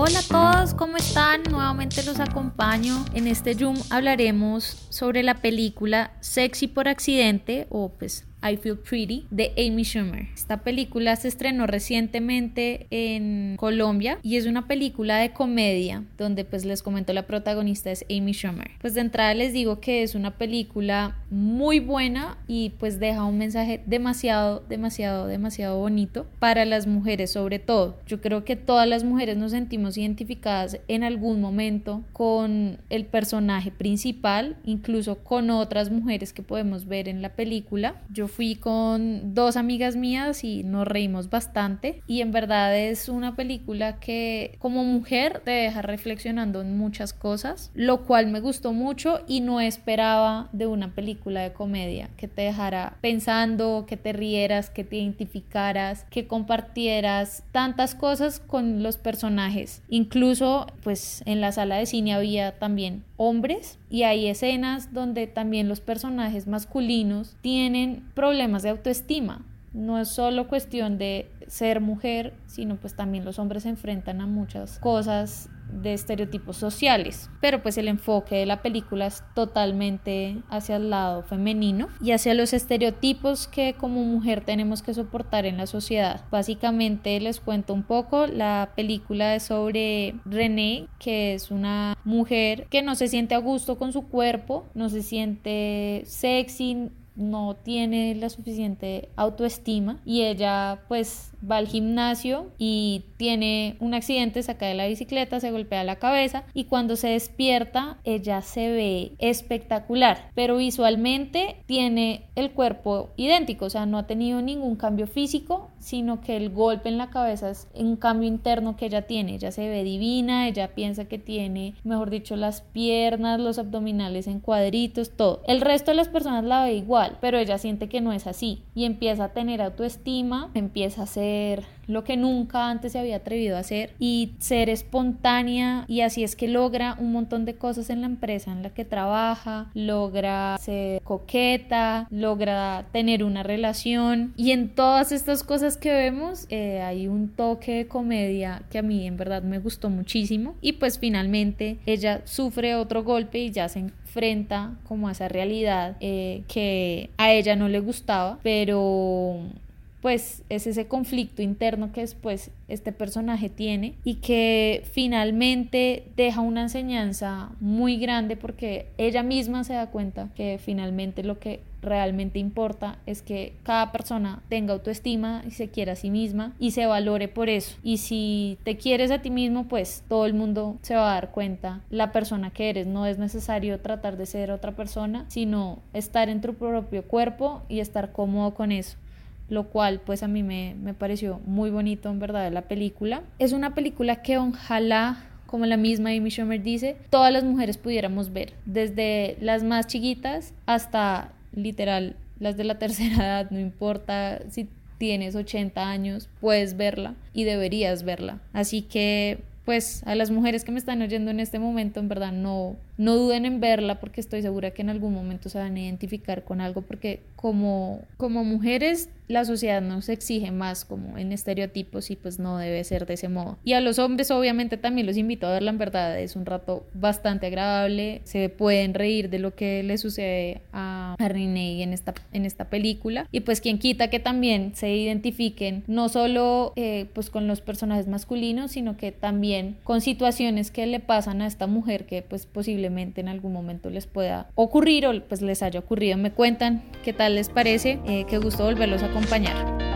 Hola a todos, ¿cómo están? Nuevamente los acompaño. En este Zoom hablaremos sobre la película Sexy por accidente o pues I Feel Pretty de Amy Schumer. Esta película se estrenó recientemente en Colombia y es una película de comedia donde pues les comento la protagonista es Amy Schumer. Pues de entrada les digo que es una película muy buena y pues deja un mensaje demasiado, demasiado, demasiado bonito para las mujeres sobre todo. Yo creo que todas las mujeres nos sentimos identificadas en algún momento con el personaje principal, incluso con otras mujeres que podemos ver en la película. Yo fui con dos amigas mías y nos reímos bastante y en verdad es una película que como mujer te deja reflexionando en muchas cosas, lo cual me gustó mucho y no esperaba de una película de comedia que te dejara pensando, que te rieras, que te identificaras, que compartieras tantas cosas con los personajes. Incluso pues en la sala de cine había también hombres y hay escenas donde también los personajes masculinos tienen problemas de autoestima. No es solo cuestión de ser mujer, sino pues también los hombres se enfrentan a muchas cosas de estereotipos sociales, pero pues el enfoque de la película es totalmente hacia el lado femenino y hacia los estereotipos que como mujer tenemos que soportar en la sociedad. Básicamente les cuento un poco, la película es sobre René, que es una mujer que no se siente a gusto con su cuerpo, no se siente sexy, no tiene la suficiente autoestima y ella pues va al gimnasio y tiene un accidente, se cae de la bicicleta, se golpea la cabeza y cuando se despierta ella se ve espectacular, pero visualmente tiene el cuerpo idéntico, o sea, no ha tenido ningún cambio físico, sino que el golpe en la cabeza es un cambio interno que ella tiene, ella se ve divina, ella piensa que tiene, mejor dicho, las piernas, los abdominales en cuadritos, todo. El resto de las personas la ve igual, pero ella siente que no es así y empieza a tener autoestima, empieza a ser lo que nunca antes se había atrevido a hacer y ser espontánea y así es que logra un montón de cosas en la empresa en la que trabaja, logra ser coqueta, logra tener una relación. Y en todas estas cosas que vemos eh, hay un toque de comedia que a mí en verdad me gustó muchísimo. Y pues finalmente ella sufre otro golpe y ya se enfrenta como a esa realidad eh, que a ella no le gustaba pero pues es ese conflicto interno que después este personaje tiene y que finalmente deja una enseñanza muy grande porque ella misma se da cuenta que finalmente lo que realmente importa es que cada persona tenga autoestima y se quiera a sí misma y se valore por eso. Y si te quieres a ti mismo, pues todo el mundo se va a dar cuenta la persona que eres. No es necesario tratar de ser otra persona, sino estar en tu propio cuerpo y estar cómodo con eso lo cual pues a mí me, pareció muy bonito en verdad de la película. Es una película que ojalá como la misma Amy Schumer dice, todas las mujeres pudiéramos ver, desde las más chiquitas hasta literal las de la tercera edad, no importa si tienes 80 años, puedes verla y deberías verla. Así que pues a las mujeres que me están oyendo en este momento, en verdad no, no duden en verla porque estoy segura que en algún momento se van a identificar con algo porque como, como mujeres la sociedad nos exige más como en estereotipos y pues no debe ser de ese modo. Y a los hombres obviamente también los invito a verla. En verdad, es un rato bastante agradable, se pueden reír de lo que le sucede a, a en esta, en esta película. Y pues quien quita que también se identifiquen no solo eh, pues con los personajes masculinos sino que también con situaciones que le pasan a esta mujer que pues en algún momento les pueda ocurrir o pues les haya ocurrido. Me cuentan qué tal les parece, eh, qué gusto volverlos a acompañar.